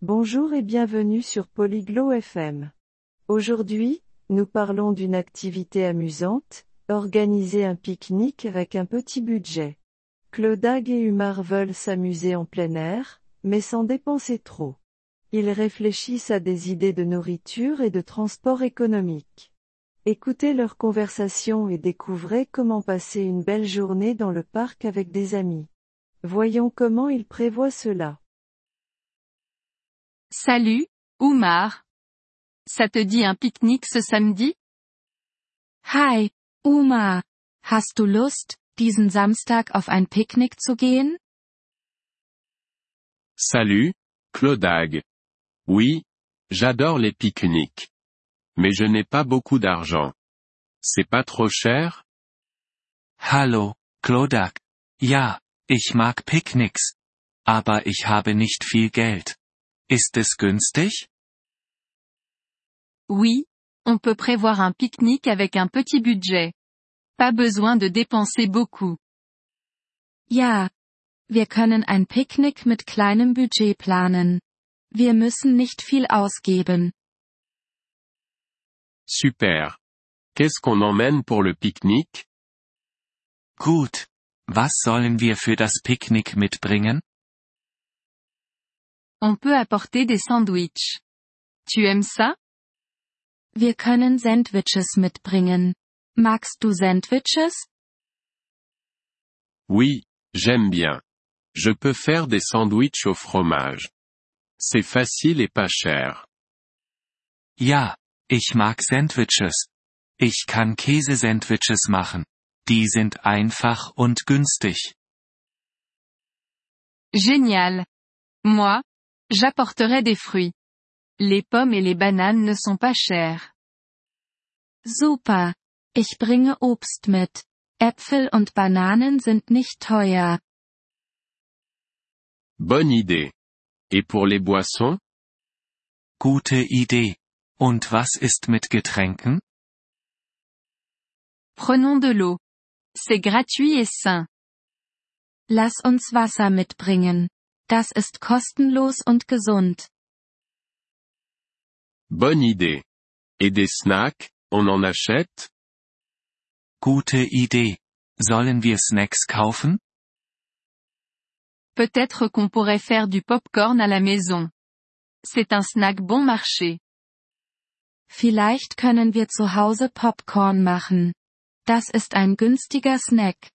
Bonjour et bienvenue sur Polyglot FM. Aujourd'hui, nous parlons d'une activité amusante, organiser un pique-nique avec un petit budget. Claudag et Humar veulent s'amuser en plein air, mais sans dépenser trop. Ils réfléchissent à des idées de nourriture et de transport économique. Écoutez leur conversation et découvrez comment passer une belle journée dans le parc avec des amis. Voyons comment ils prévoient cela. Salut, Oumar. Ça te dit un pique-nique ce samedi? Hi, Uma. Hast du Lust, diesen Samstag auf ein Picknick zu gehen? Salut, Claudag. Oui, j'adore les pique-niques. Mais je n'ai pas beaucoup d'argent. C'est pas trop cher? Hallo, Claudag. Ja, ich mag Picknicks. Aber ich habe nicht viel Geld. Ist es günstig? Oui, on peut prévoir un pique-nique avec un petit budget. Pas besoin de dépenser beaucoup. Ja. Wir können ein Picknick mit kleinem Budget planen. Wir müssen nicht viel ausgeben. Super. Qu'est-ce qu'on emmène pour le pique-nique? Gut. Was sollen wir für das Picknick mitbringen? On peut apporter des sandwichs. Tu aimes ça? Wir können Sandwiches mitbringen. Magst du Sandwiches? Oui, j'aime bien. Je peux faire des sandwichs au fromage. C'est facile et pas cher. Ja, ich mag Sandwiches. Ich kann Käsesandwiches machen. Die sind einfach und günstig. Génial. Moi, j'apporterai des fruits. Les pommes et les bananes ne sont pas chères. Super. Ich bringe Obst mit. Äpfel und Bananen sind nicht teuer. Bonne idée. Et pour les boissons? Gute Idee. Und was ist mit Getränken? Prenons de l'eau. C'est gratuit et sain. Lass uns Wasser mitbringen. Das ist kostenlos und gesund. Bonne idée. Et des snacks, on en achète? Gute Idee. Sollen wir Snacks kaufen? Peut-être qu'on pourrait faire du popcorn à la maison. C'est un snack bon marché. Vielleicht können wir zu Hause Popcorn machen. Das ist ein günstiger Snack.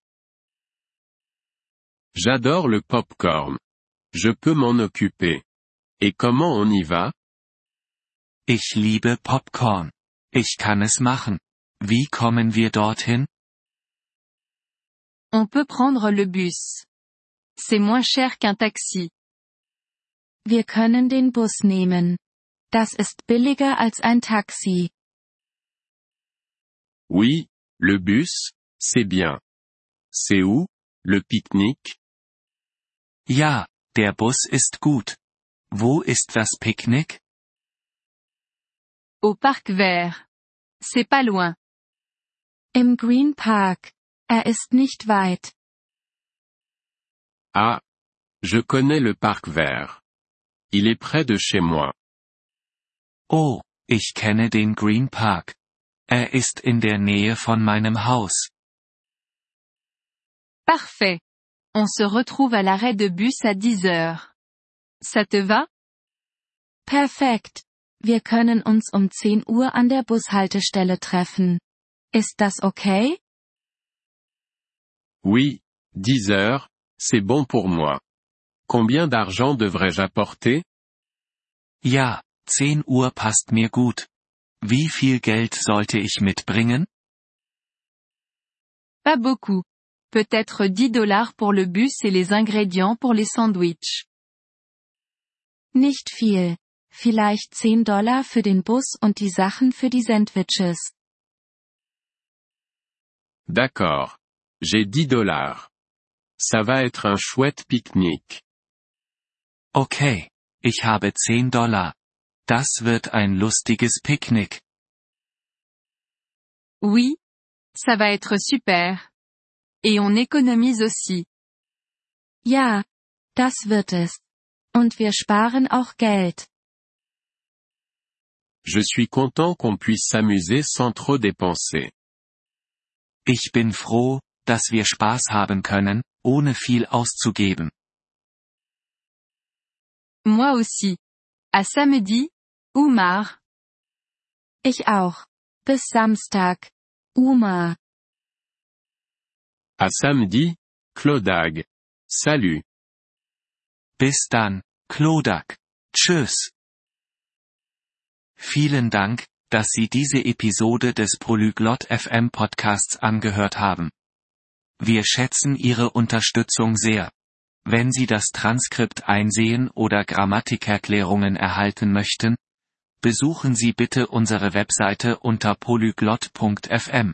J'adore le popcorn. Je peux m'en occuper. Et comment on y va? Ich liebe Popcorn. Ich kann es machen. Wie kommen wir dorthin? On peut prendre le bus. C'est moins cher qu'un taxi. Wir können den Bus nehmen. Das ist billiger als ein Taxi. Oui, le bus, c'est bien. C'est où, le pique-nique? Ja, der Bus ist gut. Wo ist das Picknick? Au parc vert. C'est pas loin. Im Green Park. Er ist nicht weit. Ah. Je connais le parc vert. Il est près de chez moi. Oh, ich kenne den Green Park. Er ist in der Nähe von meinem Haus. Parfait. On se retrouve à l'arrêt de bus à 10 heures. Ça te va? Perfekt. Wir können uns um 10 Uhr an der Bushaltestelle treffen. Ist das okay? Oui, 10 heures, c'est bon pour moi. Combien d'argent devrais-je apporter? Ja, 10 Uhr passt mir gut. Wie viel Geld sollte ich mitbringen? Pas beaucoup. Peut-être 10 dollars pour le bus et les ingrédients pour les sandwichs. Nicht viel. Vielleicht 10 Dollar für den Bus und die Sachen für die Sandwiches. D'accord. J'ai 10 dollars. Ça va être un chouette pique-nique. Okay. Ich habe 10 Dollar. Das wird ein lustiges Picknick. Oui. Ça va être super. Et on économise aussi. Ja. Das wird es. Und wir sparen auch Geld. Je suis content qu'on puisse s'amuser sans trop dépenser. Ich bin froh, dass wir Spaß haben können, ohne viel auszugeben. Moi aussi. À samedi, Oumar. Ich auch. Bis Samstag. Uma. À samedi, Clodag. Salut. Bis dann, Klodak. Tschüss. Vielen Dank, dass Sie diese Episode des Polyglot FM Podcasts angehört haben. Wir schätzen Ihre Unterstützung sehr. Wenn Sie das Transkript einsehen oder Grammatikerklärungen erhalten möchten, besuchen Sie bitte unsere Webseite unter polyglot.fm.